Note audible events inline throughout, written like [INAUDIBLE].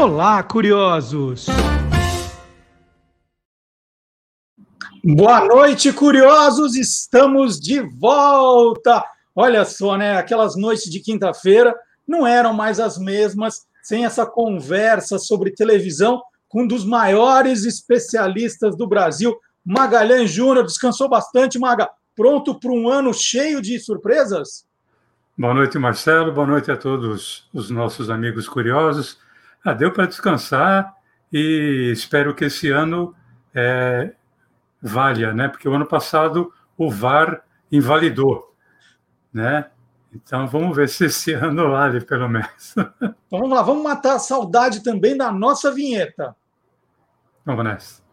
Olá, curiosos! Boa noite, curiosos! Estamos de volta! Olha só, né? Aquelas noites de quinta-feira não eram mais as mesmas sem essa conversa sobre televisão com um dos maiores especialistas do Brasil, Magalhães Júnior. Descansou bastante, Maga? Pronto para um ano cheio de surpresas? Boa noite, Marcelo. Boa noite a todos os nossos amigos curiosos. Ah, deu para descansar e espero que esse ano é, valha, né? Porque o ano passado o VAR invalidou, né? Então vamos ver se esse [LAUGHS] ano vale, pelo menos. Então vamos lá, vamos matar a saudade também da nossa vinheta. Vamos nessa.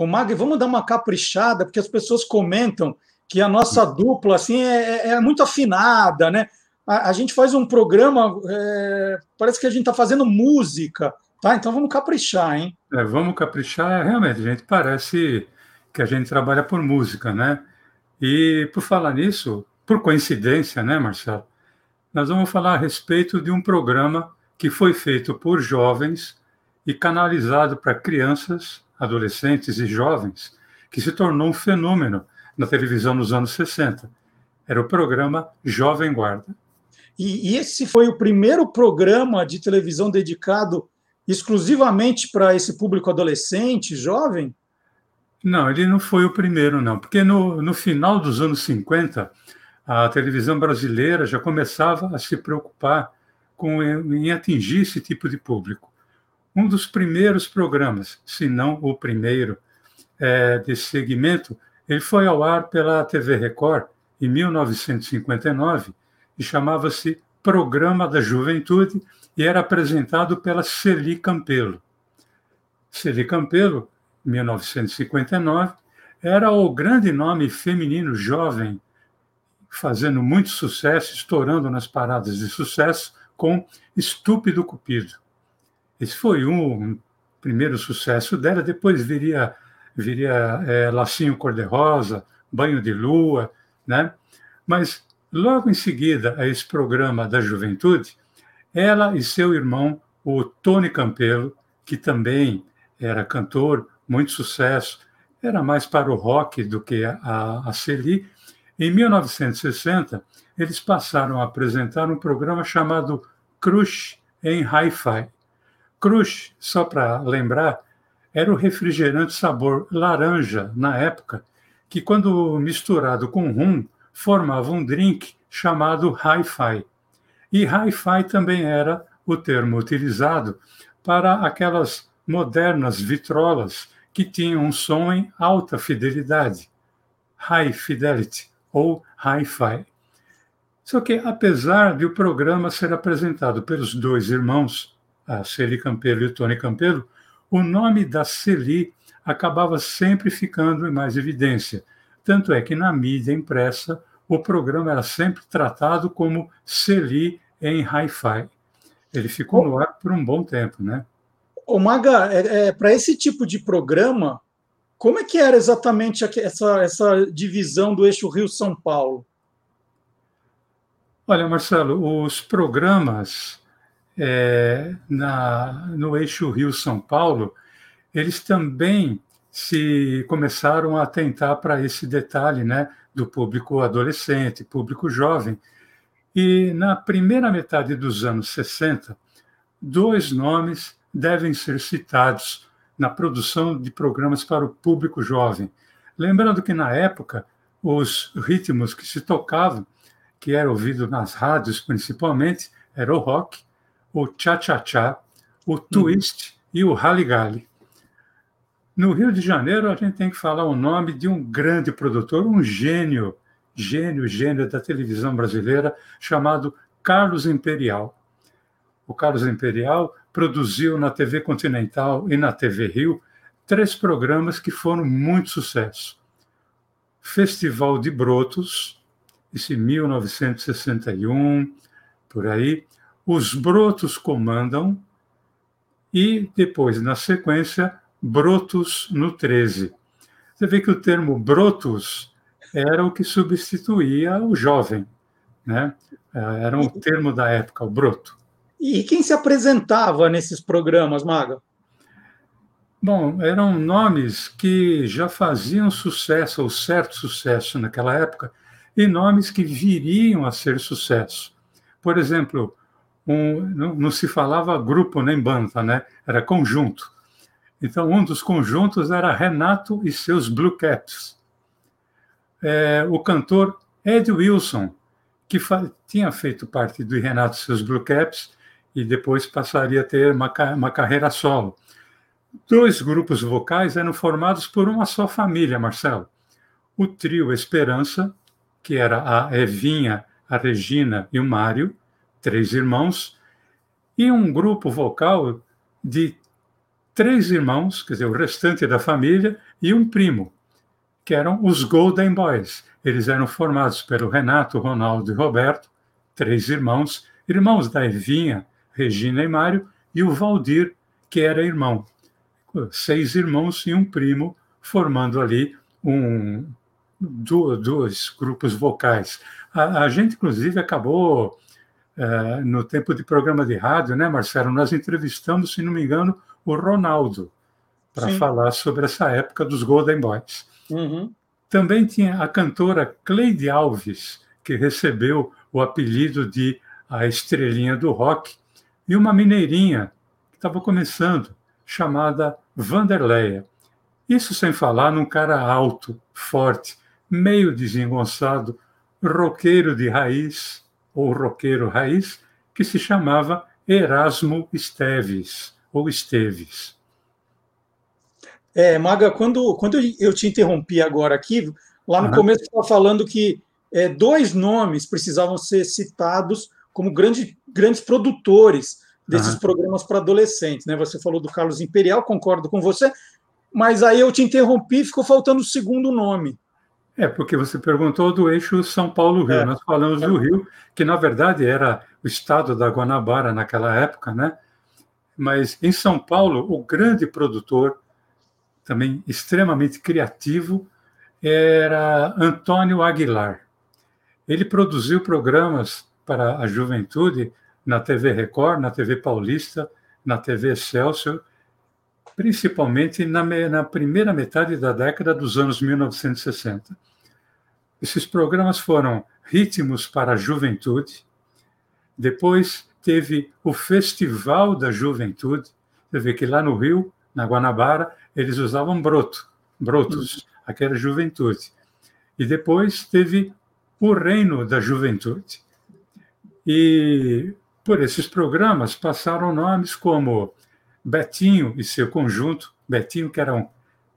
Ô, Mag, vamos dar uma caprichada, porque as pessoas comentam que a nossa dupla assim é, é, é muito afinada, né? A, a, gente faz um programa, é, parece que a gente está fazendo música, tá? Então vamos caprichar, hein? É, vamos caprichar, realmente, gente parece que a gente trabalha por música, né? E por falar nisso, por coincidência, né, Marcelo? Nós vamos falar a respeito de um programa que foi feito por jovens e canalizado para crianças, adolescentes e jovens, que se tornou um fenômeno na televisão nos anos 60. Era o programa Jovem Guarda. E, e esse foi o primeiro programa de televisão dedicado exclusivamente para esse público adolescente, jovem? Não, ele não foi o primeiro, não, porque no, no final dos anos 50, a televisão brasileira já começava a se preocupar com, em atingir esse tipo de público. Um dos primeiros programas, se não o primeiro, é, desse segmento ele foi ao ar pela TV Record em 1959 e chamava-se Programa da Juventude e era apresentado pela Celi Campelo. Celi Campelo, 1959, era o grande nome feminino jovem, fazendo muito sucesso, estourando nas paradas de sucesso com Estúpido Cupido. Esse foi um primeiro sucesso dela, depois viria viria é, Lacinho Cor-de-Rosa, Banho de Lua, né? Mas logo em seguida a esse programa da juventude, ela e seu irmão, o Tony Campelo, que também era cantor, muito sucesso, era mais para o rock do que a, a Celi. Em 1960, eles passaram a apresentar um programa chamado Crush em Hi-Fi. Crush, só para lembrar, era o refrigerante sabor laranja na época, que quando misturado com rum formava um drink chamado hi-fi. E hi-fi também era o termo utilizado para aquelas modernas vitrolas que tinham um som em alta fidelidade, high fidelity ou hi-fi. Só que, apesar de o programa ser apresentado pelos dois irmãos, a Celi Campelo e o Tony Campelo, o nome da Celi acabava sempre ficando em mais evidência. Tanto é que na mídia impressa o programa era sempre tratado como Celi em Hi-Fi. Ele ficou no ar por um bom tempo, né? O Maga, é, é, para esse tipo de programa, como é que era exatamente essa, essa divisão do eixo Rio-São Paulo? Olha, Marcelo, os programas é, na, no eixo Rio-São Paulo, eles também se começaram a atentar para esse detalhe né, do público adolescente, público jovem. E na primeira metade dos anos 60, dois nomes devem ser citados na produção de programas para o público jovem. Lembrando que, na época, os ritmos que se tocavam, que era ouvido nas rádios principalmente, era o rock o cha-cha-cha, o twist e o rally-gali. No Rio de Janeiro, a gente tem que falar o nome de um grande produtor, um gênio, gênio, gênio da televisão brasileira, chamado Carlos Imperial. O Carlos Imperial produziu na TV Continental e na TV Rio três programas que foram muito sucesso. Festival de Brotos, esse 1961, por aí, os brotos comandam e depois, na sequência, Brotus no 13. Você vê que o termo Brotus era o que substituía o jovem, né? Era um termo da época, o broto. E quem se apresentava nesses programas, Maga? Bom, eram nomes que já faziam sucesso, ou certo sucesso naquela época, e nomes que viriam a ser sucesso. Por exemplo, um, não, não, se falava grupo nem banda, né? era conjunto. Então, um dos conjuntos era Renato e seus Blue Caps. É, o cantor Ed Wilson, que tinha feito parte do Renato e seus Blue Caps, e depois passaria a ter uma, uma carreira solo. Dois grupos vocais eram formados por uma só família, Marcelo. O trio Esperança, que era a Evinha, a Regina e o Mário, três irmãos, e um grupo vocal de três irmãos, quer dizer, o restante da família, e um primo, que eram os Golden Boys. Eles eram formados pelo Renato, Ronaldo e Roberto, três irmãos, irmãos da Evinha, Regina e Mário, e o Valdir, que era irmão. Seis irmãos e um primo, formando ali um, dois grupos vocais. A, a gente, inclusive, acabou, é, no tempo de programa de rádio, né, Marcelo? Nós entrevistamos, se não me engano, o Ronaldo, para falar sobre essa época dos Golden Boys. Uhum. Também tinha a cantora Cleide Alves, que recebeu o apelido de a estrelinha do rock, e uma mineirinha que estava começando, chamada Vanderleia. Isso sem falar num cara alto, forte, meio desengonçado, roqueiro de raiz, ou roqueiro raiz, que se chamava Erasmo Esteves, ou Esteves. É, Maga, quando, quando eu te interrompi agora aqui, lá no começo você estava falando que é, dois nomes precisavam ser citados como grande, grandes produtores desses programas para adolescentes. Né? Você falou do Carlos Imperial, concordo com você, mas aí eu te interrompi e ficou faltando o segundo nome. É, porque você perguntou do eixo São Paulo-Rio. É. Nós falamos do Rio, que na verdade era o estado da Guanabara naquela época, né? Mas em São Paulo, o grande produtor, também extremamente criativo, era Antônio Aguilar. Ele produziu programas para a juventude na TV Record, na TV Paulista, na TV Excelsior, principalmente na, na primeira metade da década dos anos 1960. Esses programas foram Ritmos para a Juventude, depois teve o Festival da Juventude, você vê que lá no Rio, na Guanabara, eles usavam broto, brotos, uhum. aquela juventude. E depois teve o Reino da Juventude. E por esses programas passaram nomes como Betinho e seu conjunto, Betinho que era um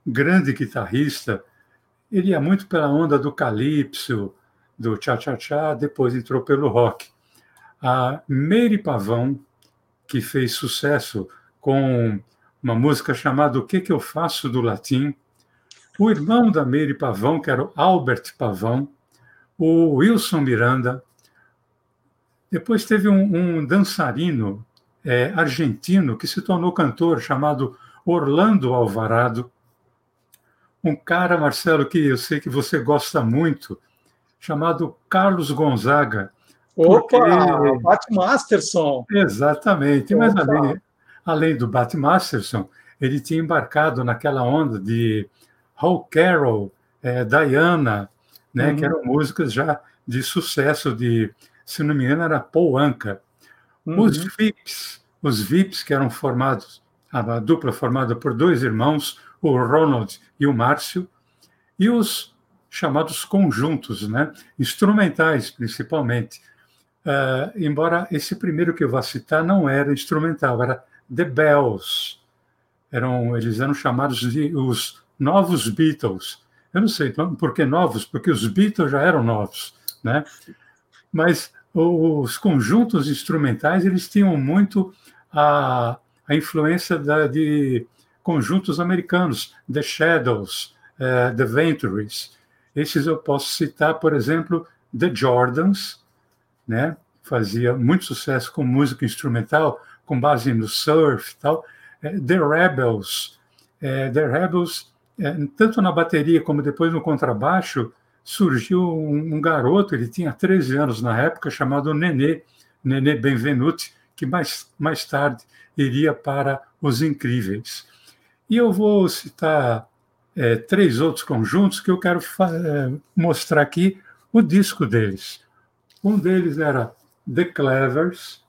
grande guitarrista, ele ia muito pela onda do calypso, do cha-cha-cha, depois entrou pelo rock. A Mary Pavão, que fez sucesso com uma música chamada O Que Que Eu Faço do Latim, o irmão da Mary Pavão, que era o Albert Pavão, o Wilson Miranda. Depois teve um, um dançarino é, argentino que se tornou cantor chamado Orlando Alvarado um cara, Marcelo, que eu sei que você gosta muito, chamado Carlos Gonzaga. Opa, porque... Bat Masterson. Exatamente, Opa. mas além, além do Bat Masterson, ele tinha embarcado naquela onda de Hal Carroll, é, Diana, né, uhum. que eram músicas já de sucesso de, se não me engano, era Paul Anka. Uhum. Os VIPs, os VIPs que eram formados, a dupla formada por dois irmãos, o Ronald e o Márcio, e os chamados conjuntos, né? instrumentais principalmente. Uh, embora esse primeiro que eu vou citar não era instrumental, era The Bells. Eram, eles eram chamados de os novos Beatles. Eu não sei por que novos, porque os Beatles já eram novos, né? Mas os conjuntos instrumentais eles tinham muito a, a influência da, de conjuntos americanos, The Shadows, uh, The Ventures. Esses eu posso citar, por exemplo, The Jordans, né? fazia muito sucesso com música instrumental, com base no surf e tal. é, The Rebels. É, The Rebels, tanto na bateria como depois no contrabaixo, surgiu um, um, garoto, ele tinha 13 anos na época, chamado Nenê, Nenê Benvenuti, que mais, mais tarde iria para Os Incríveis. E eu vou citar é, três outros conjuntos que eu quero é, mostrar aqui o disco deles. Um deles era The Clevers.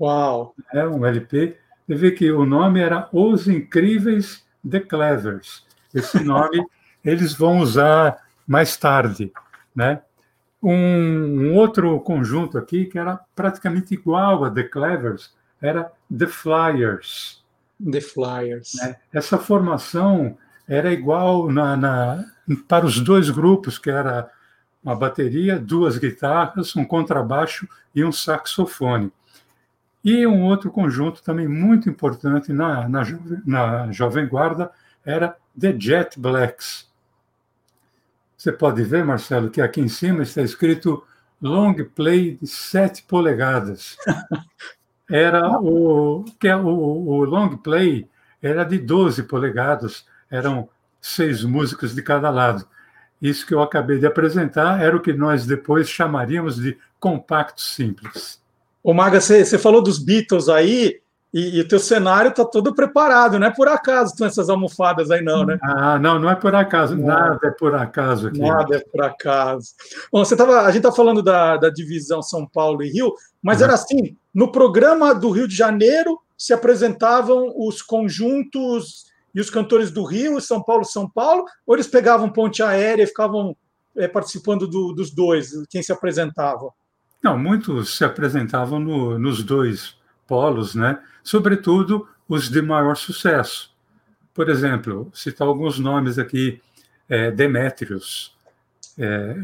Uau! É um LP. Você vê que o nome era Os Incríveis The Clevers. Esse nome [LAUGHS] eles vão usar mais tarde, né? Um, um, outro conjunto aqui que era praticamente igual a The Clevers era The Flyers. The Flyers. Né? Essa formação era igual na, na, para os dois grupos, que era uma bateria, duas guitarras, um contrabaixo e um saxofone. E um outro conjunto também muito importante na, na, na Jovem Guarda era The Jet Blacks. Você pode ver, Marcelo, que aqui em cima está escrito long play de 7 polegadas. [LAUGHS] Era o que é o, o long play era de 12 polegadas, eram seis músicas de cada lado. Isso que eu acabei de apresentar era o que nós depois chamaríamos de compacto simples. Ô Maga, você, falou dos Beatles aí, e, o teu cenário está todo preparado, não é por acaso com essas almofadas aí, não, né? Ah, não, não é por acaso, não. nada é por acaso aqui. Nada é por acaso. Bom, você tava, a gente está falando da, da divisão São Paulo e Rio, mas uhum. era assim: no programa do Rio de Janeiro se apresentavam os conjuntos e os cantores do Rio, São Paulo, São Paulo, ou eles pegavam ponte aérea e ficavam é, participando do, dos dois, quem se apresentava? Não, muitos se apresentavam no, nos dois polos, né? sobretudo os de maior sucesso. Por exemplo, citar alguns nomes aqui, é, Demétrios, é,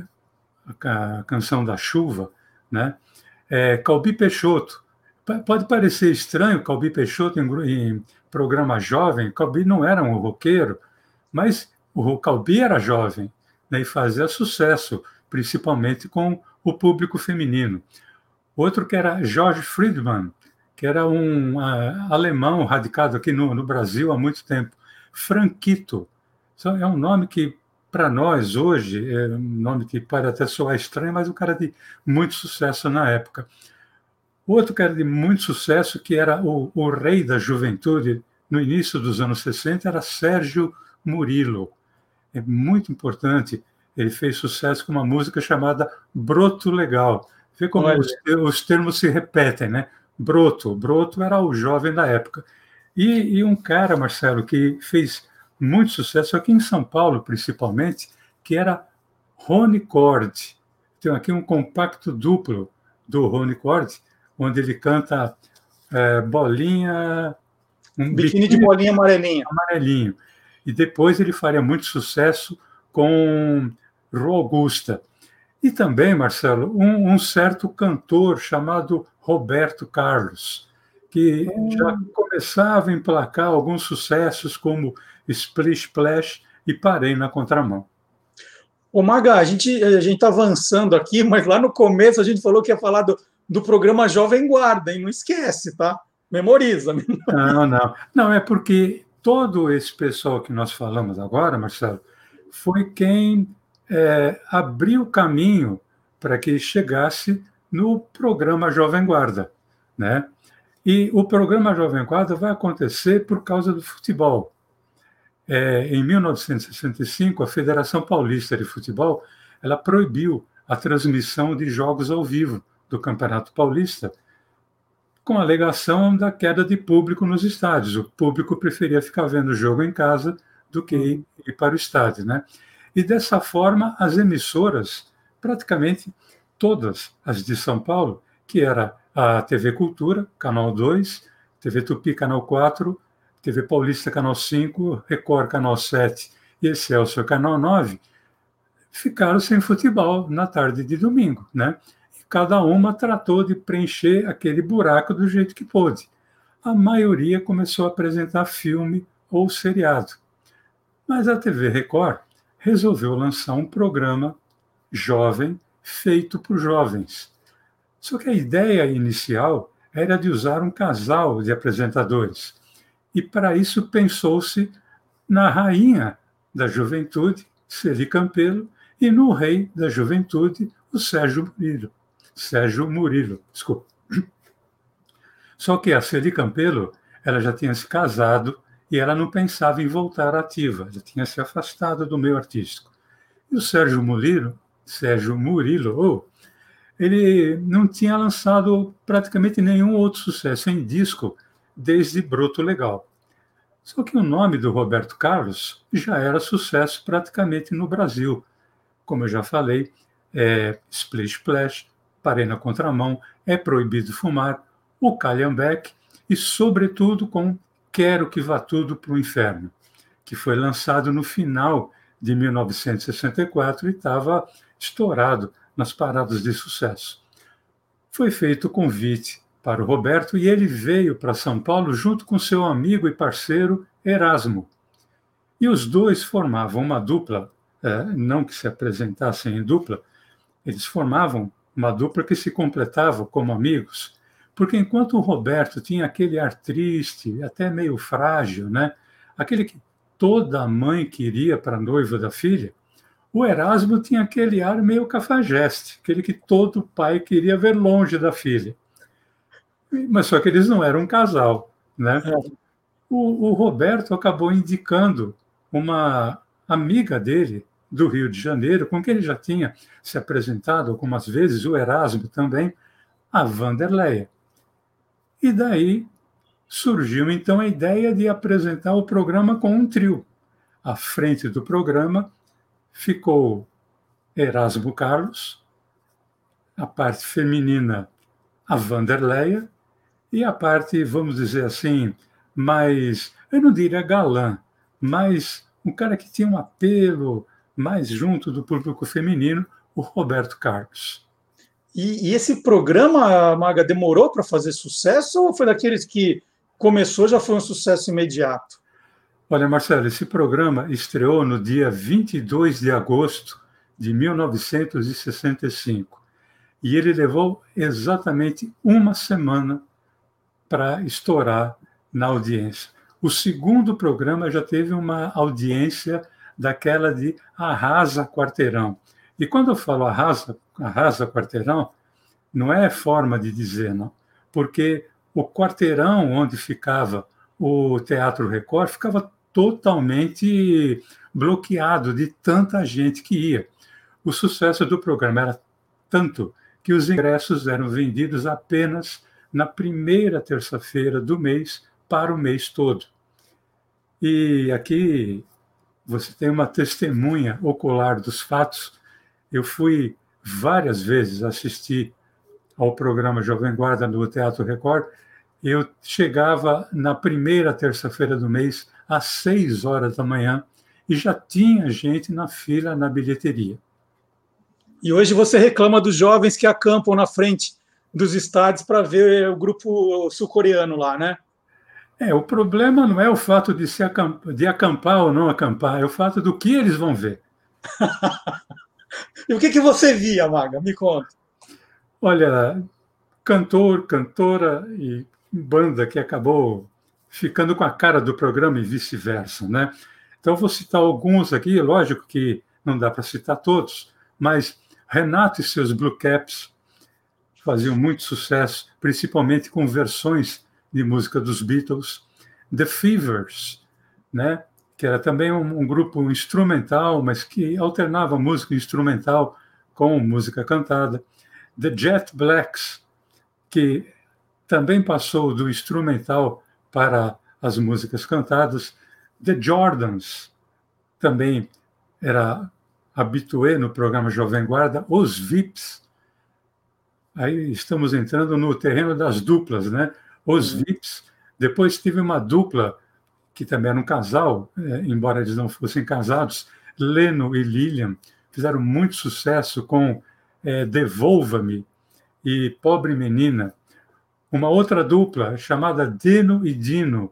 a, a, canção da chuva, né? É, Calbi Peixoto. Pode parecer estranho Calbi Peixoto em, em programa jovem, Calbi não era um roqueiro, mas o Calbi era jovem né, e fazia sucesso, principalmente com o público feminino. Outro que era George Friedman, que era um uh, alemão radicado aqui no, no, Brasil há muito tempo. Franquito. É um nome que, para nós, hoje, é um nome que pode até soar estranho, mas um cara de muito sucesso na época. Outro cara de muito sucesso, que era o, o rei da juventude no início dos anos 60, era Sérgio Murilo. É muito importante. Ele fez sucesso com uma música chamada Broto Legal. Vê como os, os termos se repetem, né? Broto. Broto era o jovem da época. E, e, um cara, Marcelo, que fez muito sucesso aqui em São Paulo, principalmente, que era Rony Cord. Tem aqui um compacto duplo do Rony Cord, onde ele canta é, bolinha. Um biquíni, biquíni de bolinha amarelinho. Amarelinho. E depois ele faria muito sucesso com Ro Augusta. E também, Marcelo, um, um certo cantor chamado Roberto Carlos, que já hum. começava a emplacar alguns sucessos como Splish Splash e Parei na Contramão. Ô Maga, a gente a está avançando aqui, mas lá no começo a gente falou que ia falar do, do programa Jovem Guarda, hein? Não esquece, tá? Memoriza. [LAUGHS] Não, não. Não, é porque todo esse pessoal que nós falamos agora, Marcelo, foi quem é, abriu caminho para que chegasse no programa Jovem Guarda, né? E o programa Jovem Guarda vai acontecer por causa do futebol. É, em 1965, a Federação Paulista de Futebol ela proibiu a transmissão de jogos ao vivo do Campeonato Paulista, com a alegação da queda de público nos estádios. O público preferia ficar vendo o jogo em casa do que ir, ir para o estádio, né? E dessa forma, as emissoras praticamente todas as de São Paulo, que era a TV Cultura, Canal 2, TV Tupi, Canal 4, TV Paulista, Canal 5, Record, Canal 7 e Excelsior, Canal 9, ficaram sem futebol na tarde de domingo, né? E cada uma tratou de preencher aquele buraco do jeito que pôde. A maioria começou a apresentar filme ou seriado. Mas a TV Record resolveu lançar um programa jovem feito por jovens. Só que a ideia inicial era de usar um casal de apresentadores. E para isso pensou-se na rainha da juventude, Celi Campelo, e no rei da juventude, o Sérgio Murilo. Sérgio Murilo, desculpa. Só que a Celi Campelo, ela já tinha se casado e ela não pensava em voltar ativa, já tinha se afastado do meio artístico. E o Sérgio Murilo, Sérgio Murilo, oh, ele não tinha lançado praticamente nenhum outro sucesso em disco desde Broto Legal. Só que o nome do Roberto Carlos já era sucesso praticamente no Brasil. Como eu já falei, é Splish Splash, Parei na Contramão, É Proibido Fumar, O Calhambeck e, sobretudo, com Quero que Vá Tudo para o Inferno, que foi lançado no final de 1964 e estava estourado nas paradas de sucesso. Foi feito o convite para o Roberto e ele veio para São Paulo junto com seu amigo e parceiro Erasmo. E os dois formavam uma dupla, é, não que se apresentassem em dupla, eles formavam uma dupla que se completava como amigos, porque enquanto o Roberto tinha aquele ar triste, até meio frágil, né? aquele que toda mãe queria para a noiva da filha, o Erasmo tinha aquele ar meio cafajeste, aquele que todo pai queria ver longe da filha. Mas só que eles não eram um casal, né? É. O, o Roberto acabou indicando uma amiga dele do Rio de Janeiro, com quem ele já tinha se apresentado algumas vezes, o Erasmo também, a Vanderleia. E daí surgiu então a ideia de apresentar o programa com um trio. À frente do programa ficou Erasmo Carlos, a parte feminina, a Vanderleia, e a parte, vamos dizer assim, mais, eu não diria galã, mas um cara que tinha um apelo mais junto do público feminino, o Roberto Carlos. E, e esse programa, Maga, demorou para fazer sucesso ou foi daqueles que começou já foi um sucesso imediato? Olha, Marcelo, esse programa estreou no dia 22 de agosto de 1965 e ele levou exatamente uma semana para estourar na audiência. O segundo programa já teve uma audiência daquela de arrasa quarteirão. E quando eu falo arrasa, arrasa quarteirão, não é forma de dizer, não, porque o quarteirão onde ficava o Teatro Record ficava totalmente bloqueado de tanta gente que ia. O sucesso do programa era tanto que os ingressos eram vendidos apenas na primeira terça-feira do mês para o mês todo. E aqui você tem uma testemunha ocular dos fatos. Eu fui várias vezes assistir ao programa Jovem Guarda no Teatro Record. Eu chegava na primeira terça-feira do mês às seis horas da manhã e já tinha gente na fila na bilheteria. E hoje você reclama dos jovens que acampam na frente dos estádios para ver o grupo sul-coreano lá, né? É, o problema não é o fato de, se acampar, de acampar ou não acampar, é o fato do que eles vão ver. [LAUGHS] e o que, que você via, Maga? Me conta. Olha, cantor, cantora e banda que acabou ficando com a cara do programa e vice-versa, né? Então vou citar alguns aqui, lógico que não dá para citar todos, mas Renato e seus Blue Caps faziam muito sucesso, principalmente com versões de música dos Beatles, The Fevers, né? que era também um, um grupo instrumental, mas que alternava música instrumental com música cantada, The Jet Blacks, que também passou do instrumental para as músicas cantadas. The Jordans também era habitué no programa Jovem Guarda. Os VIPs, aí estamos entrando no terreno das duplas, né? Os uhum. VIPs. Depois tive uma dupla que também era um casal, é, embora eles não fossem casados, Leno e Lilian, fizeram muito sucesso com é, Devolva-me e Pobre Menina. Uma outra dupla chamada Dino e Dino.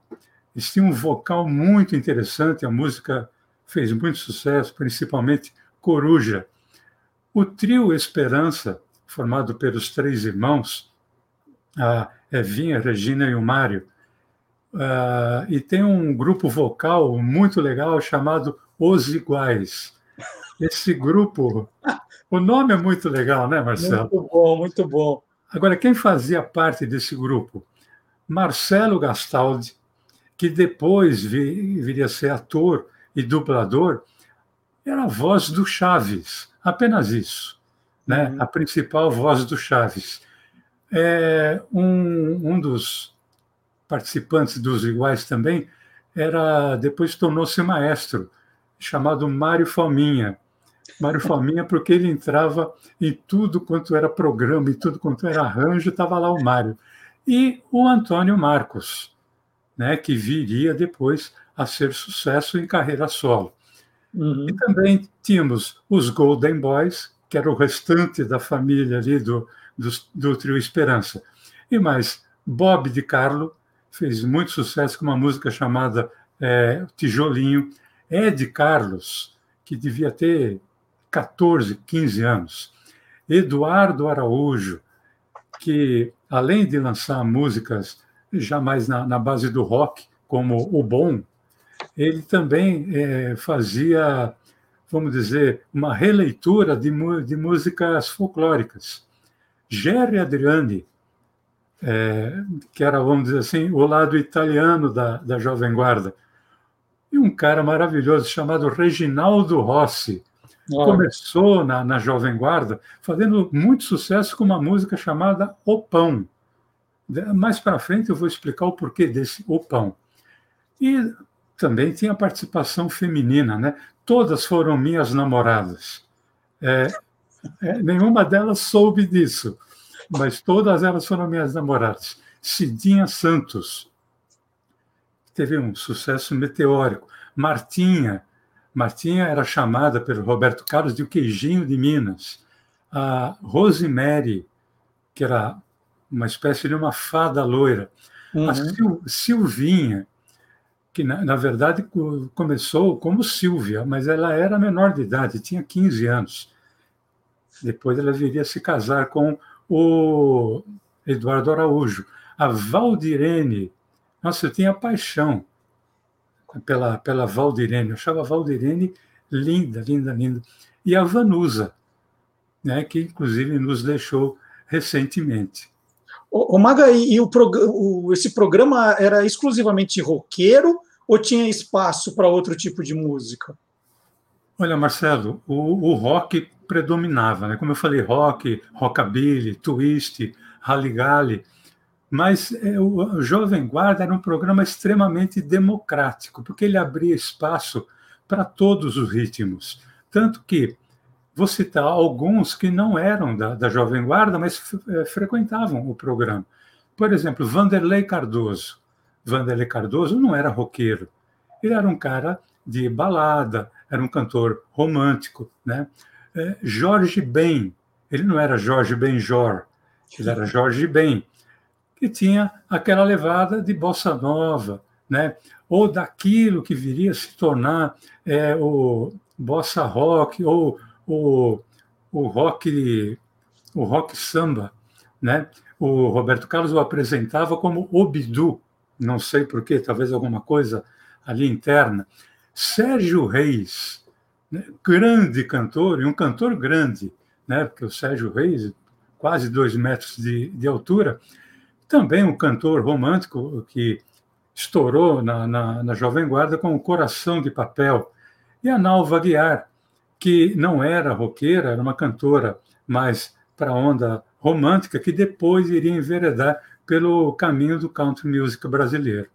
Eles tinham um vocal muito interessante, a música fez muito sucesso, principalmente Coruja. O trio Esperança, formado pelos três irmãos, a Evinha, Regina e o Mário, uh, e tem um grupo vocal muito legal chamado Os Iguais. Esse grupo, [LAUGHS] o nome é muito legal, né, Marcelo? Muito bom, muito bom. Agora, quem fazia parte desse grupo? Marcelo Gastaldi, que depois viria a ser ator e dublador, era a voz do Chaves, apenas isso, né? Uhum. A principal voz do Chaves. É, um, um dos participantes dos Iguais também era depois tornou-se maestro, chamado Mário Fominha. Mário Fominha, porque ele entrava em tudo quanto era programa, em tudo quanto era arranjo, estava lá o Mário. E o Antônio Marcos, né, que viria depois a ser sucesso em carreira solo. Uhum. E também tínhamos os Golden Boys, que era o restante da família ali do, do, do trio Esperança. E mais, Bob de Carlo fez muito sucesso com uma música chamada é, Tijolinho. Ed Carlos, que devia ter 14, 15 anos. Eduardo Araújo, que além de lançar músicas jamais na, na base do rock, como o Bom, ele também é, fazia, vamos dizer, uma releitura de, de músicas folclóricas. Jerry Adriani, é, que era, vamos dizer assim, o lado italiano da, da Jovem Guarda, e um cara maravilhoso chamado Reginaldo Rossi. Começou na, na Jovem Guarda fazendo muito sucesso com uma música chamada O Pão. Mais para frente eu vou explicar o porquê desse O Pão. E também tinha participação feminina, né? Todas foram minhas namoradas. É, é, nenhuma delas soube disso, mas todas elas foram minhas namoradas. Cidinha Santos teve um sucesso meteórico. Martinha, Martinha era chamada pelo Roberto Carlos de o queijinho de Minas. A Rosemary, que era uma espécie de uma fada loira. Uhum. A Sil, Silvinha, que na, na, verdade começou como Silvia, mas ela era menor de idade, tinha 15 anos. Depois ela viria a se casar com o Eduardo Araújo. A Valdirene, nossa, eu tinha paixão pela, pela Valdirene, eu achava a Valdirene linda, linda, linda. E a Vanusa, né, que inclusive nos deixou recentemente. O, Maga, e o, o, esse programa era exclusivamente roqueiro ou tinha espaço para outro tipo de música? Olha, Marcelo, o, o rock predominava, né? Como eu falei, rock, rockabilly, twist, rally mas é, o, Jovem Guarda era um programa extremamente democrático, porque ele abria espaço para todos os ritmos. Tanto que Vou citar alguns que não eram da, da Jovem Guarda, mas é, frequentavam o programa. Por exemplo, Vanderlei Cardoso. Vanderlei Cardoso não era roqueiro, ele era um cara de balada, era um cantor romântico. Né? É, Jorge Ben, ele não era Jorge Benjor, ele era Jorge Ben, que tinha aquela levada de bossa nova, né? ou daquilo que viria a se tornar é, o bossa rock, ou o, o rock o rock samba, né? O Roberto Carlos o apresentava como Obidu, não sei porquê, talvez alguma coisa ali interna. Sérgio Reis, né? grande cantor, e um cantor grande, né? porque o Sérgio Reis, quase dois metros de, de altura, também um cantor romântico que estourou na, na, na Jovem Guarda com o Coração de Papel. E a Nalva Guiar, que não era roqueira, era uma cantora mais para a onda romântica, que depois iria enveredar pelo caminho do country music brasileiro.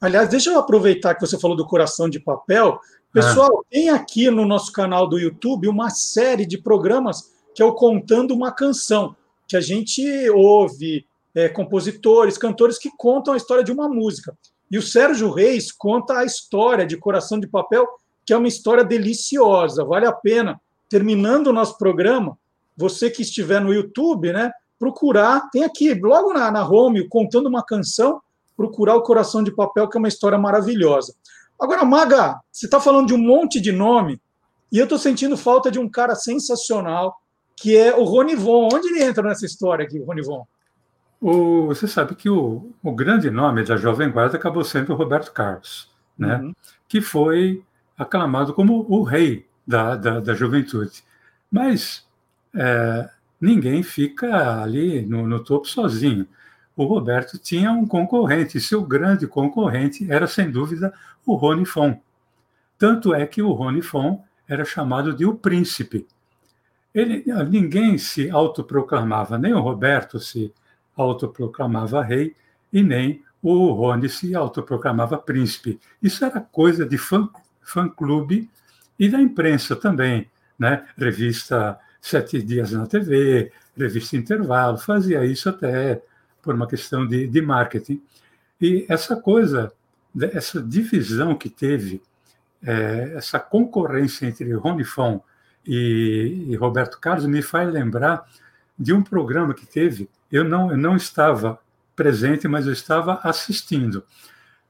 Aliás, deixa eu aproveitar que você falou do Coração de Papel. Pessoal, ah. tem aqui no nosso canal do YouTube uma série de programas que é o Contando uma Canção, que a gente ouve é, compositores, cantores que contam a história de uma música. E o Sérgio Reis conta a história de Coração de Papel que é uma história deliciosa, vale a pena. Terminando o nosso programa, você que estiver no YouTube, né, procurar, tem aqui, logo na, na home, contando uma canção, procurar o Coração de Papel, que é uma história maravilhosa. Agora, Maga, você está falando de um monte de nome, e eu estou sentindo falta de um cara sensacional, que é o Ronivon. Onde ele entra nessa história aqui, o Ronivon? O, você sabe que o, o, grande nome da Jovem Guarda acabou sendo o Roberto Carlos, né? Uhum. que foi aclamado como o rei da, da, da juventude. Mas é, ninguém fica ali no, no, topo sozinho. O Roberto tinha um concorrente, seu grande concorrente era, sem dúvida, o Rony Fon. Tanto é que o Rony Fon era chamado de o príncipe. Ele, ninguém se autoproclamava, nem o Roberto se autoproclamava rei e nem o Rony se autoproclamava príncipe. Isso era coisa de fã-clube fã e da imprensa também. Né? Revista Sete Dias na TV, revista Intervalo, fazia isso até por uma questão de, de marketing. E essa coisa, essa divisão que teve, é, essa concorrência entre Rony Fon e, e Roberto Carlos me faz lembrar de um programa que teve eu não, eu não estava presente, mas eu estava assistindo.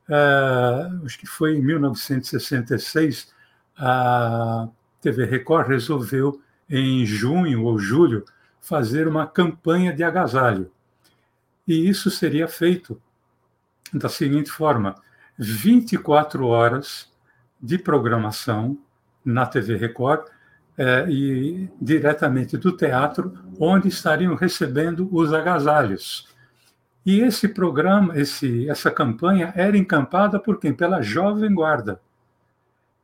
Uh, acho que foi em 1966, a TV Record resolveu, em junho ou julho, fazer uma campanha de agasalho. E isso seria feito da seguinte forma: 24 horas de programação na TV Record é, e diretamente do teatro, onde estariam recebendo os agasalhos. E esse programa, esse, essa campanha era encampada por quem? Pela Jovem Guarda.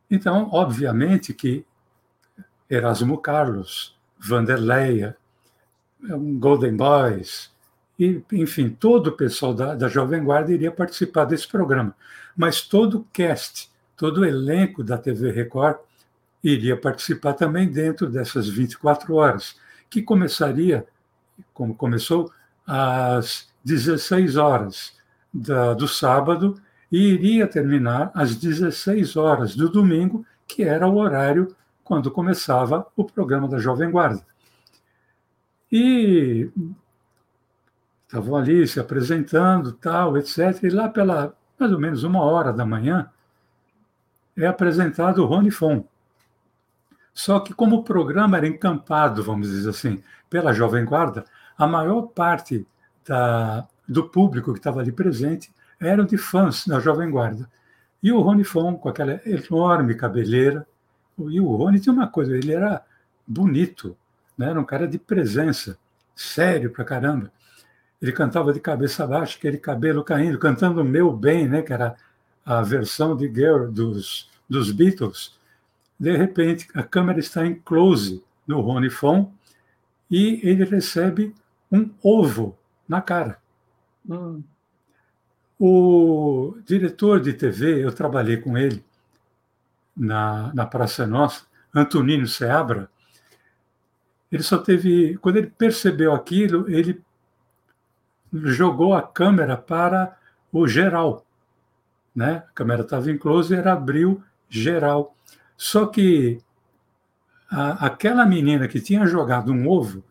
Então, obviamente que Erasmo Carlos, Vanderleia, Golden Boys, e, enfim, todo o pessoal da, da Jovem Guarda iria participar desse programa. Mas todo o cast, todo o elenco da TV Record iria participar também dentro dessas 24 horas, que começaria, como começou, às 16 horas da, do sábado e iria terminar às 16 horas do domingo, que era o horário quando começava o programa da Jovem Guarda. E estavam ali se apresentando, tal, etc. E lá pela mais ou menos uma hora da manhã é apresentado o Rony Fon, só que, como o programa era encampado, vamos dizer assim, pela Jovem Guarda, a maior parte da, do público que estava ali presente eram de fãs da Jovem Guarda. E o Rony Fon, com aquela enorme cabeleira, e o Rony tinha uma coisa, ele era bonito, né? era um cara de presença, sério pra caramba. Ele cantava de cabeça baixa, aquele cabelo caindo, cantando Meu Bem, né? que era a versão de Girl dos, dos Beatles. De repente, a câmera está em close no Rony Fon e ele recebe um ovo na cara. Hum. O diretor de TV, eu trabalhei com ele na, na Praça Nossa, Antonino Seabra, ele só teve. Quando ele percebeu aquilo, ele jogou a câmera para o geral. Né? A câmera estava em close e ele abriu geral. Só que a, aquela menina que tinha jogado um ovo,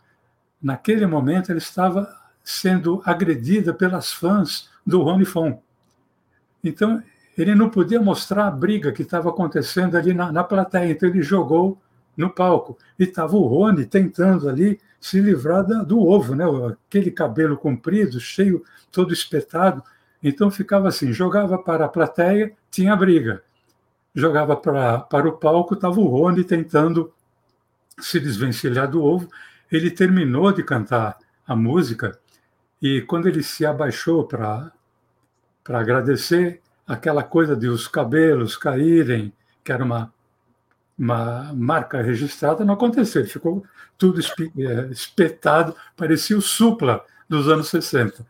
naquele momento ela estava sendo agredida pelas fãs do Rony Fon. Então, ele não podia mostrar a briga que estava acontecendo ali na, na plateia, então ele jogou no palco. E estava o Rony tentando ali se livrar da, do ovo, né? aquele cabelo comprido, cheio, todo espetado. Então ficava assim: jogava para a plateia, tinha briga jogava pra, para o palco, estava o Rony tentando se desvencilhar do ovo. Ele terminou de cantar a música e quando ele se abaixou para agradecer, aquela coisa de os cabelos caírem, que era uma, uma marca registrada, não aconteceu. Ele ficou tudo é, espetado, parecia o Supla dos anos 60.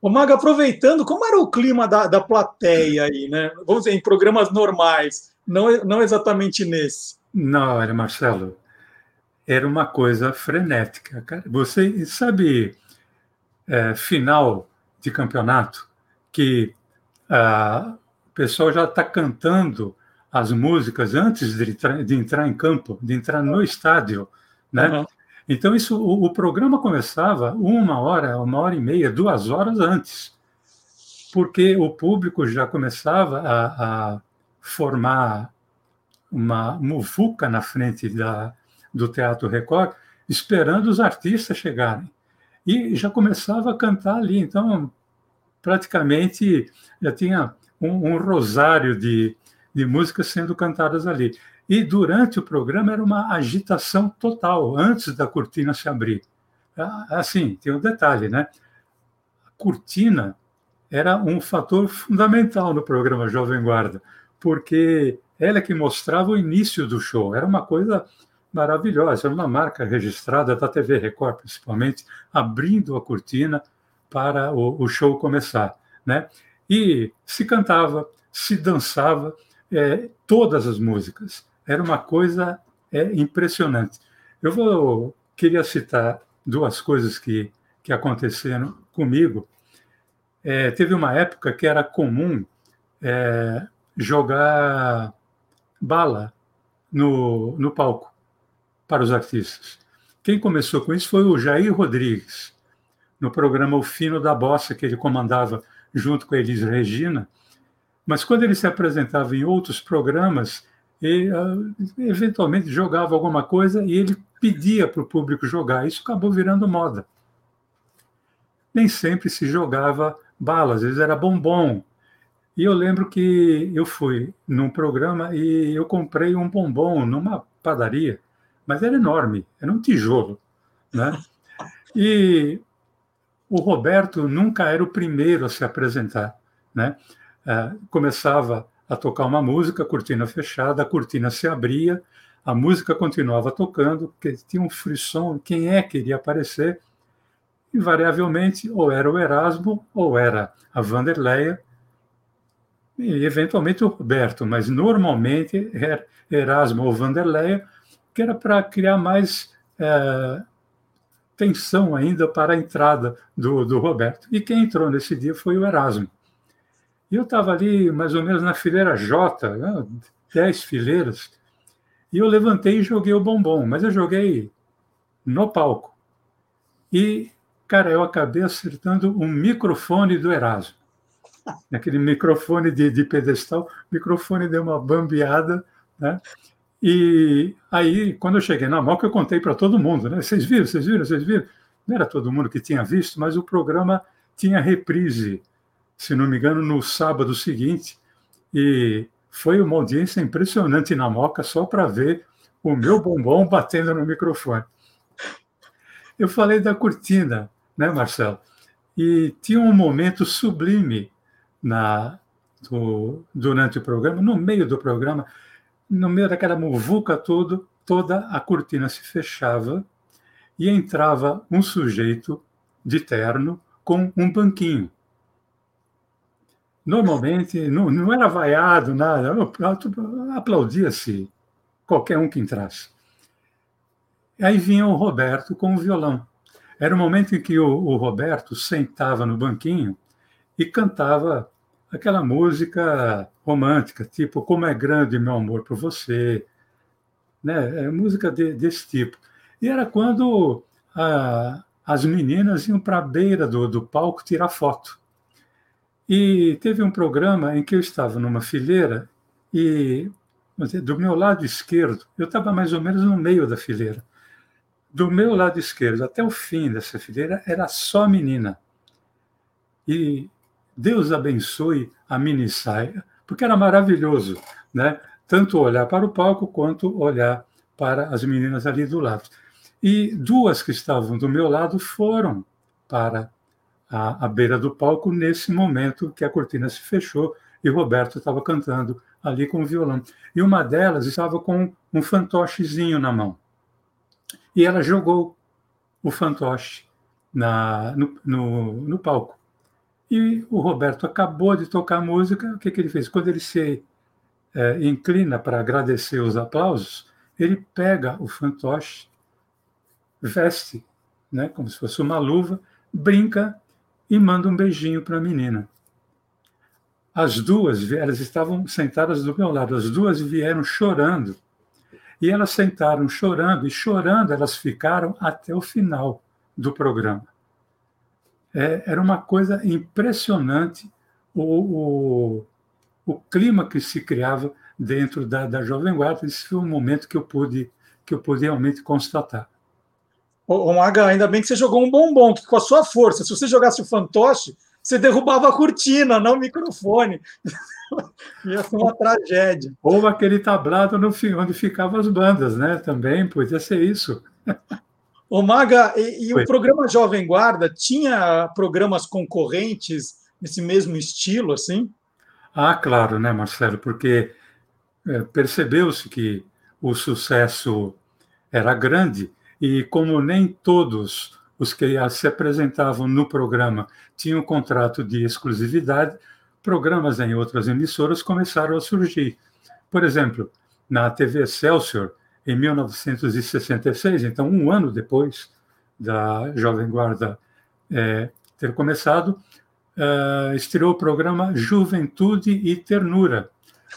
O Maga, aproveitando, como era o clima da, da plateia aí, né? Vamos dizer, em programas normais, não, não exatamente nesse. Não, olha, Marcelo, era uma coisa frenética. Cara. Você sabe, é, final de campeonato, que ah, o pessoal já está cantando as músicas antes de, de, entrar em campo, de entrar no estádio, né? Uhum. Então, isso, o, o, programa começava uma hora, uma hora e meia, duas horas antes, porque o público já começava a, a formar uma muvuca na frente da, do Teatro Record, esperando os artistas chegarem. e já começava a cantar ali. Então, praticamente já tinha um, um rosário de, de músicas sendo cantadas ali. E durante o programa era uma agitação total, antes da cortina se abrir. Ah, assim, tem um detalhe, né? A cortina era um fator fundamental no programa Jovem Guarda, porque ela é que mostrava o início do show. Era uma coisa maravilhosa, era uma marca registrada da TV Record, principalmente, abrindo a cortina para o, o show começar. Né? E se cantava, se dançava, é, todas as músicas. Era uma coisa é, impressionante. Eu vou queria citar duas coisas que, que aconteceram comigo. É, teve uma época que era comum é, jogar bala no, no palco para os artistas. Quem começou com isso foi o Jair Rodrigues, no programa O Fino da Bossa, que ele comandava junto com a Elis Regina. Mas quando ele se apresentava em outros programas, ele, uh, eventualmente jogava alguma coisa e ele pedia para o público jogar. Isso acabou virando moda. Nem sempre se jogava bala, às vezes era bombom. E eu lembro que eu fui num programa e eu comprei um bombom numa padaria, mas era enorme, era um tijolo, né? E o Roberto nunca era o primeiro a se apresentar, né? É, começava a tocar uma música, cortina fechada, a cortina se abria, a música continuava tocando, porque tinha um frisson, quem é que iria aparecer? Invariavelmente, ou era o Erasmo, ou era a Vanderleia, e eventualmente o Roberto, mas normalmente era Erasmo ou Vanderleia, que era para criar mais é, tensão ainda para a entrada do, do Roberto. E quem entrou nesse dia foi o Erasmo. E eu estava ali mais ou menos na fileira J, né, dez fileiras, e eu levantei e joguei o bombom, mas eu joguei no palco. E, cara, eu acabei acertando um microfone do Erasmo. [LAUGHS] Aquele microfone de, de pedestal, o microfone deu uma bambeada, né? E aí, quando eu cheguei na Moca, eu contei para todo mundo, né? Vocês viram, vocês viram, vocês viram? Não era todo mundo que tinha visto, mas o programa tinha reprise se não me engano, no sábado seguinte, e foi uma audiência impressionante na Moca só para ver o meu bombom batendo no microfone. Eu falei da cortina, né, Marcelo? E tinha um momento sublime na, do, durante o programa, no meio do programa, no meio daquela muvuca todo, toda a cortina se fechava e entrava um sujeito de terno com um banquinho. Normalmente não, não era vaiado, nada, aplaudia-se qualquer um que entrasse. Aí vinha o Roberto com o violão. Era o momento em que o, o Roberto sentava no banquinho e cantava aquela música romântica, tipo Como é Grande Meu Amor por Você, né? É música de, desse tipo. E era quando a, as meninas iam para a beira do, do palco tirar foto. E teve um programa em que eu estava numa fileira e do meu lado esquerdo, eu estava mais ou menos no meio da fileira. Do meu lado esquerdo até o fim dessa fileira era só menina. E Deus abençoe a mini saia, porque era maravilhoso, né? Tanto olhar para o palco quanto olhar para as meninas ali do lado. E duas que estavam do meu lado foram para à, à beira do palco nesse momento que a cortina se fechou e Roberto estava cantando ali com o violão. E uma delas estava com um fantochezinho na mão. E ela jogou o fantoche na, no, no, no, palco. E o Roberto acabou de tocar a música, o que, que ele fez? Quando ele se é, inclina para agradecer os aplausos, ele pega o fantoche, veste, né, como se fosse uma luva, brinca e manda um beijinho para a menina. As duas, elas estavam sentadas do meu lado, as duas vieram chorando. E elas sentaram chorando, e chorando elas ficaram até o final do programa. É, era uma coisa impressionante o, o, o, clima que se criava dentro da, da Jovem Guarda. Esse foi um momento que eu pude, que eu pude realmente constatar. Ô, Maga, ainda bem que você jogou um bombom, que com a sua força, se você jogasse o fantoche, você derrubava a cortina, não o microfone. [LAUGHS] Ia ser uma tragédia. Ou aquele tablado no, onde ficavam as bandas, né? Também podia ser isso. [LAUGHS] Ô, Maga, e, e o programa Jovem Guarda tinha programas concorrentes nesse mesmo estilo, assim? Ah, claro, né, Marcelo? Porque é, percebeu-se que o sucesso era grande e como nem todos os que se apresentavam no programa tinham contrato de exclusividade, programas em outras emissoras começaram a surgir. Por exemplo, na TV Excelsior, em 1966, então um ano depois da Jovem Guarda é, ter começado, uh, estreou o programa Juventude e Ternura,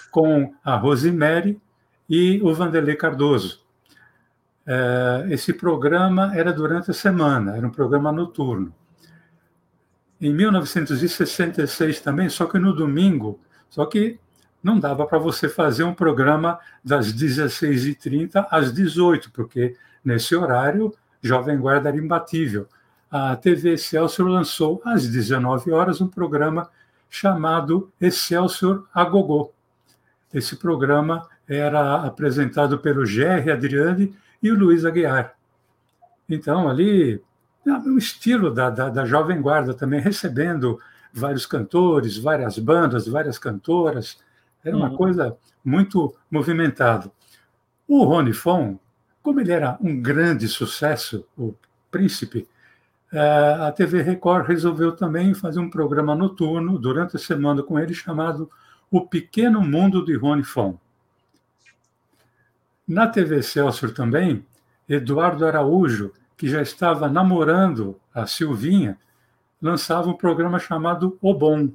com a Rosemary e o Vanderlei Cardoso. Uh, esse programa era durante a semana, era um programa noturno. Em 1966 também, só que no domingo, só que não dava para você fazer um programa das 16h30 às 18 porque nesse horário Jovem Guarda era imbatível. A TV Excelsior lançou às 19 horas um programa chamado Excelsior a Gogô. Esse programa era apresentado pelo Gerry Adriani e o Luiz Aguiar. Então, ali, o estilo da, da, da Jovem Guarda também, recebendo vários cantores, várias bandas, várias cantoras, era uma uhum. coisa muito movimentada. O Rony Fon, como ele era um grande sucesso, o príncipe, eh, a TV Record resolveu também fazer um programa noturno durante a semana com ele chamado O Pequeno Mundo de Rony Fon. Na TV Celso também, Eduardo Araújo, que já estava namorando a Silvinha, lançava um programa chamado O Bom,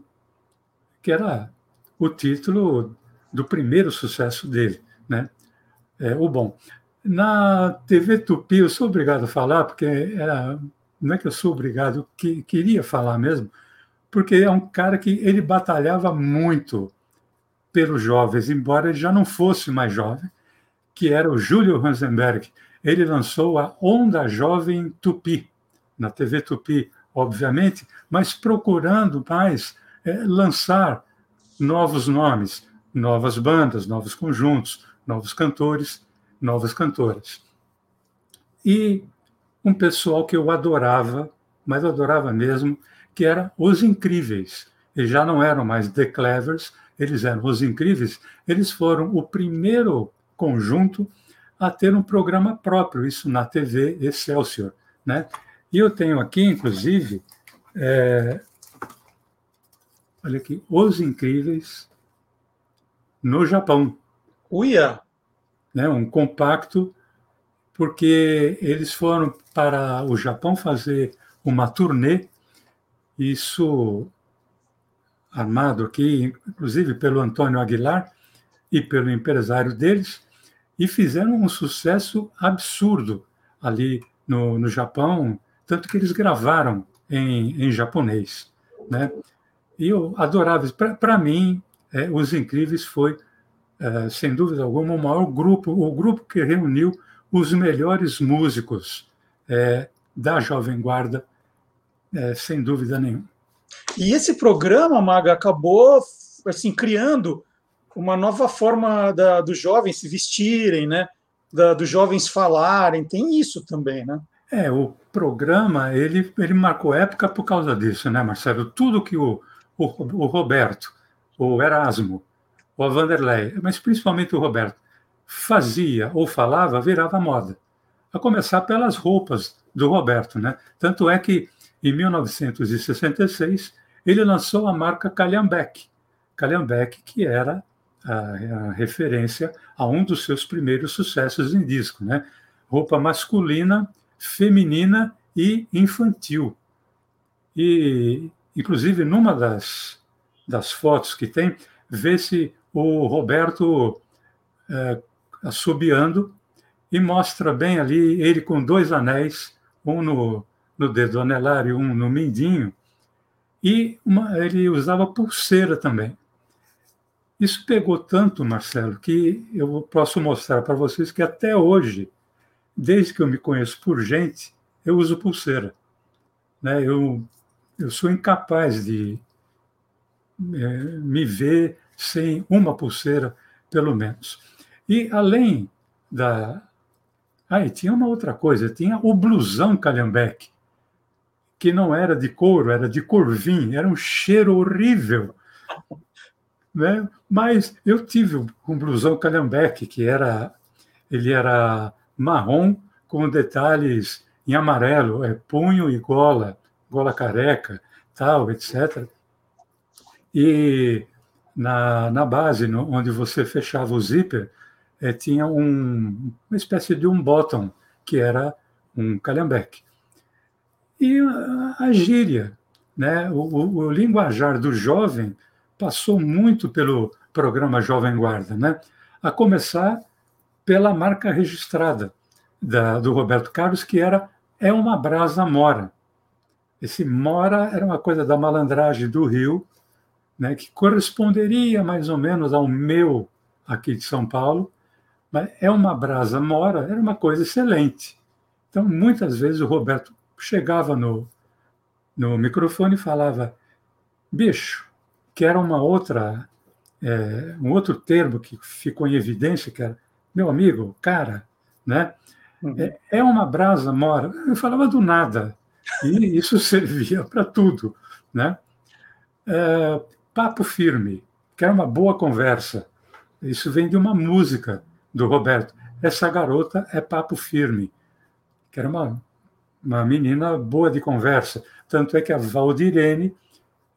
que era o título do primeiro sucesso dele, né? É, o bom. Na TV Tupi, eu sou obrigado a falar, porque era, não é que eu sou obrigado, eu que, queria falar mesmo, porque é um cara que ele batalhava muito pelos jovens, embora ele já não fosse mais jovem, que era o Júlio Hansenberg. Ele lançou a Onda Jovem Tupi, na TV Tupi, obviamente, mas procurando mais é, lançar novos nomes, novas bandas, novos conjuntos, novos cantores, novas cantoras. E um pessoal que eu adorava, mas adorava mesmo, que era Os Incríveis. Eles já não eram mais The Clevers, eles eram Os Incríveis. Eles foram o primeiro conjunto a ter um programa próprio, isso na TV Excelsior. Né? E eu tenho aqui, inclusive, é, Olha aqui, Os Incríveis no Japão. Uia! Né, um compacto, porque eles foram para o Japão fazer uma turnê, isso armado aqui, inclusive pelo Antônio Aguilar e pelo empresário deles, e fizeram um sucesso absurdo ali no, no Japão, tanto que eles gravaram em, em japonês. Né? E eu adorava. Para mim, é, Os Incríveis foi, é, sem dúvida alguma, o maior grupo, o grupo que reuniu os melhores músicos é, da Jovem Guarda, é, sem dúvida nenhuma. E esse programa, Maga, acabou assim criando uma nova forma da, dos jovens se vestirem, né? Da, dos jovens falarem, tem isso também, né? É, o programa ele, ele marcou época por causa disso, né, Marcelo? Tudo que o, o, o Roberto, o Erasmo, o Vanderlei, mas principalmente o Roberto, fazia ou falava, virava moda. A começar pelas roupas do Roberto, né? Tanto é que em 1966 ele lançou a marca Calhambeck. Calhambeck, que era a, a, referência a um dos seus primeiros sucessos em disco, né? Roupa masculina, feminina e infantil. E Inclusive, numa das, das fotos que tem, vê-se o Roberto é, assobiando e mostra bem ali ele com dois anéis, um no, no dedo anelar e um no mindinho, e uma, ele usava pulseira também. Isso pegou tanto, Marcelo, que eu posso mostrar para vocês que até hoje, desde que eu me conheço por gente, eu uso pulseira. Né? Eu, eu sou incapaz de é, me ver sem uma pulseira, pelo menos. E além da. Ah, e tinha uma outra coisa, tinha o blusão Calhambeque, que não era de couro, era de corvim, era um cheiro horrível. Né? Mas eu tive um blusão Calhambeque, que era ele era marrom com detalhes em amarelo, é punho e gola, gola careca, tal, etc. E na, na base, no, onde você fechava o zíper, é, tinha um, uma espécie de um bottom, que era um calhambeque. E a, a gíria, né? O, o, o, linguajar do jovem passou muito pelo programa Jovem Guarda, né? a começar pela marca registrada da, do Roberto Carlos, que era É uma Brasa Mora. Esse Mora era uma coisa da malandragem do Rio, né, que corresponderia mais ou menos ao meu aqui de São Paulo, mas é uma brasa mora, era uma coisa excelente. Então, muitas vezes o Roberto chegava no, no microfone e falava, bicho, que era uma outra, é, um outro termo que ficou em evidência, que era meu amigo, cara, né? Uhum. É, é uma brasa mora. Eu falava do nada, e isso [LAUGHS] servia para tudo, né? É, papo firme, que era uma boa conversa. Isso vem de uma música do Roberto. Essa garota é papo firme, que era uma, uma menina boa de conversa. Tanto é que a Valdirene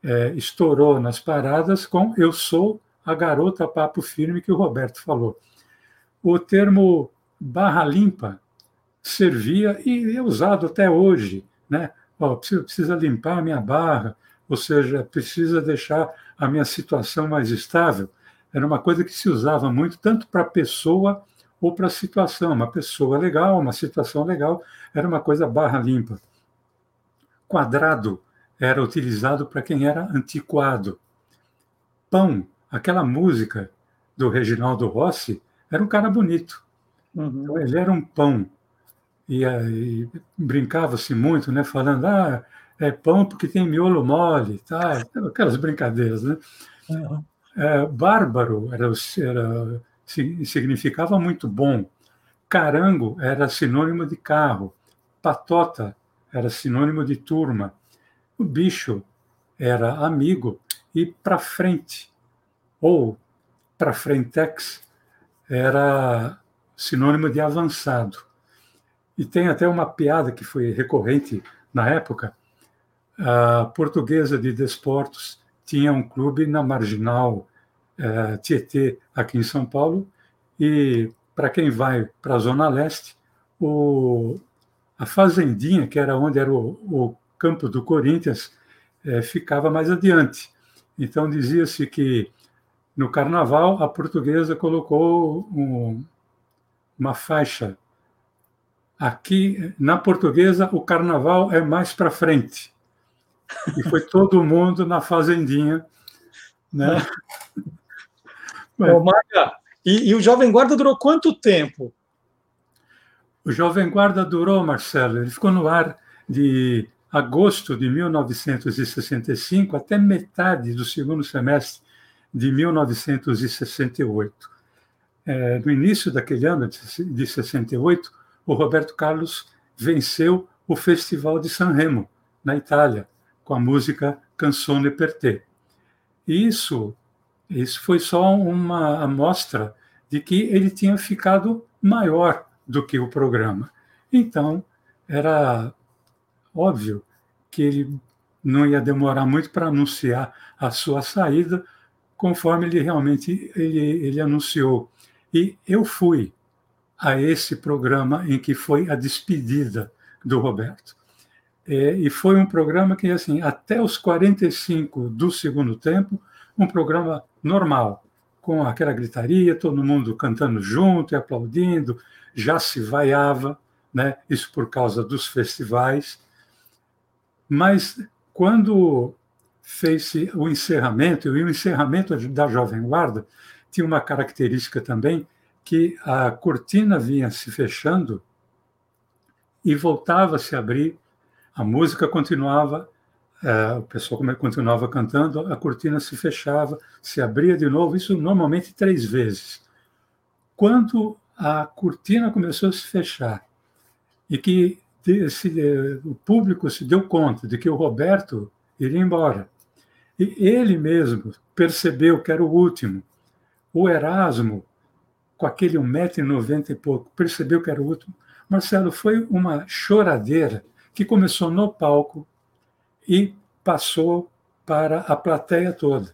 é, estourou nas paradas com Eu Sou a Garota Papo Firme, que o Roberto falou. O termo barra limpa servia e é usado até hoje. Né? Oh, precisa limpar a minha barra, ou seja, precisa deixar a minha situação mais estável, era uma coisa que se usava muito tanto para a pessoa ou para a situação. Uma pessoa legal, uma situação legal, era uma coisa barra limpa. Quadrado era utilizado para quem era antiquado. Pão, aquela música do Reginaldo Rossi, era um cara bonito. Uhum. Então, ele era um pão. E, e brincava-se muito, né, falando, ah, é pão porque tem miolo mole, tá? aquelas brincadeiras. Né? Uhum. É, bárbaro era, era, significava muito bom. Carango era sinônimo de carro. Patota era sinônimo de turma. O bicho era amigo. E para frente, ou para frentex, era sinônimo de avançado. E tem até uma piada que foi recorrente na época, a Portuguesa de Desportos tinha um clube na Marginal uh, Tietê, aqui em São Paulo, e para quem vai para a Zona Leste, o, a Fazendinha, que era onde era o, o campo do Corinthians, uh, ficava mais adiante. Então dizia-se que no Carnaval a Portuguesa colocou um, uma faixa Aqui, na portuguesa, o carnaval é mais para frente. E foi [LAUGHS] todo mundo na fazendinha. Né? [LAUGHS] Ô, Maga, e, e, o Jovem Guarda durou quanto tempo? O Jovem Guarda durou, Marcelo, ele ficou no ar de agosto de 1965 até metade do segundo semestre de 1968. É, no início daquele ano, de 68, o Roberto Carlos venceu o Festival de San Remo, na Itália, com a música Canzone per te. Isso, isso foi só uma amostra de que ele tinha ficado maior do que o programa. Então, era óbvio que ele não ia demorar muito para anunciar a sua saída, conforme ele realmente ele, ele anunciou. E eu fui a esse programa em que foi a despedida do Roberto. É, e foi um programa que, assim, até os 45 do segundo tempo, um programa normal, com aquela gritaria, todo mundo cantando junto e aplaudindo, já se vaiava, né? isso por causa dos festivais. Mas quando fez-se o encerramento, e o encerramento da Jovem Guarda tinha uma característica também, que a cortina vinha se fechando e voltava a se abrir, a música continuava, é, o pessoal continuava cantando, a cortina se fechava, se abria de novo, isso normalmente três vezes. Quando a cortina começou a se fechar e que se, o público se deu conta de que o Roberto iria embora, e ele mesmo percebeu que era o último, o Erasmo, com aquele 1,90m e pouco, percebeu que era o último. Marcelo, foi uma choradeira que começou no palco e passou para a plateia toda.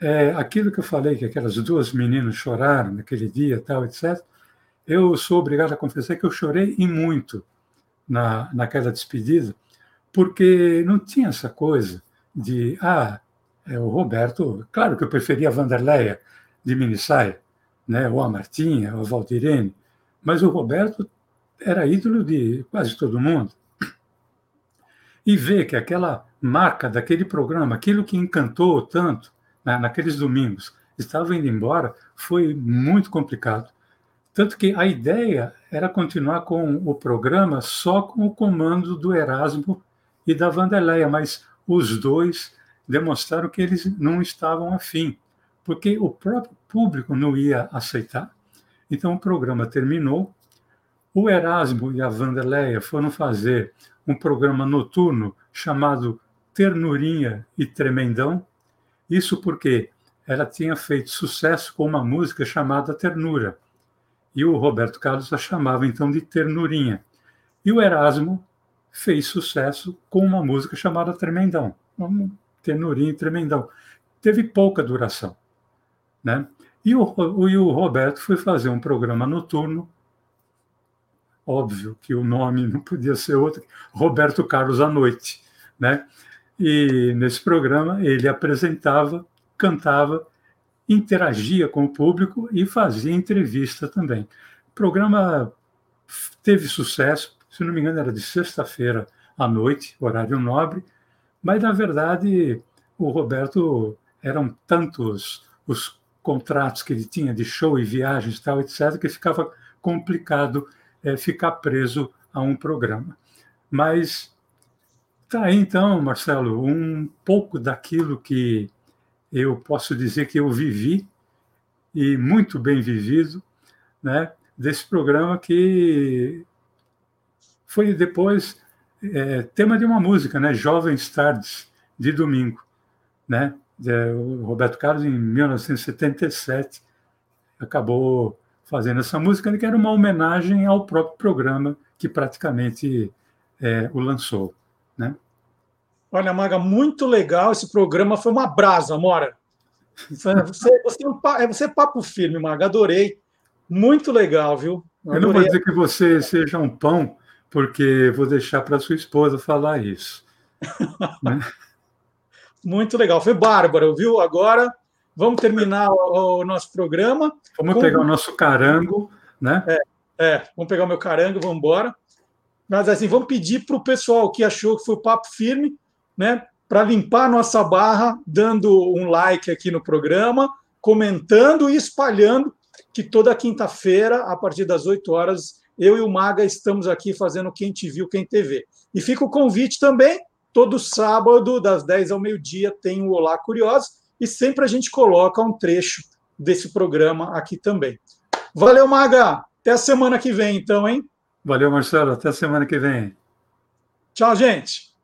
É, aquilo que eu falei, que aquelas duas meninas choraram naquele dia, tal, etc., eu sou obrigado a confessar que eu chorei e muito na, naquela despedida, porque não tinha essa coisa de, ah, é o Roberto, claro que eu preferia a Vanderleia de minissaia, né, ou a Martinha, ou a Valdirene, mas o Roberto era ídolo de quase todo mundo. E ver que aquela marca daquele programa, aquilo que encantou tanto né, naqueles domingos, estava indo embora, foi muito complicado. Tanto que a ideia era continuar com o programa só com o comando do Erasmo e da Vanderleia, mas os dois demonstraram que eles não estavam afim, porque o próprio público não ia aceitar. Então o programa terminou. O Erasmo e a Vanderleia foram fazer um programa noturno chamado Ternurinha e Tremendão. Isso porque ela tinha feito sucesso com uma música chamada Ternura. E o Roberto Carlos a chamava então de Ternurinha. E o Erasmo fez sucesso com uma música chamada Tremendão. Vamos tenurinho tremendão. Teve pouca duração. Né? E o, e o Roberto foi fazer um programa noturno, óbvio que o nome não podia ser outro, Roberto Carlos à Noite. Né? E nesse programa ele apresentava, cantava, interagia com o público e fazia entrevista também. O programa teve sucesso, se não me engano, era de sexta-feira à noite, horário nobre, mas, na verdade, o Roberto eram tantos os contratos que ele tinha de show e viagens, tal, etc., que ficava complicado é, ficar preso a um programa. Mas tá aí, então, Marcelo, um pouco daquilo que eu posso dizer que eu vivi, e muito bem vivido, né, desse programa que foi depois é, tema de uma música, né? Jovens Tardes de Domingo, né? O Roberto Carlos, em 1977, acabou fazendo essa música, que era uma homenagem ao próprio programa que praticamente é, o lançou, né? Olha, Maga, muito legal esse programa, foi uma brasa, Mora. Você, você, é, você é papo firme, Maga, adorei. Muito legal, viu? Adorei. Eu não vou dizer que você seja um pão, porque vou deixar para sua esposa falar isso. [LAUGHS] né? Muito legal, foi bárbaro, viu? Agora vamos terminar o, o nosso programa. Vamos com... pegar o nosso carango, né? É, é, vamos pegar o meu carango, vamos embora. Mas assim, vamos pedir para o pessoal que achou que foi o papo firme, né? Para limpar nossa barra, dando um like aqui no programa, comentando e espalhando que toda quinta-feira, a partir das 8 horas, eu e o Maga estamos aqui fazendo Quem Te Viu, Quem TV. E fica o convite também, todo sábado, das 10 ao meio-dia, tem o Olá Curioso, e sempre a gente coloca um trecho desse programa aqui também. Valeu, Maga! Até a semana que vem, então, hein? Valeu, Marcelo. Até a semana que vem. Tchau, gente.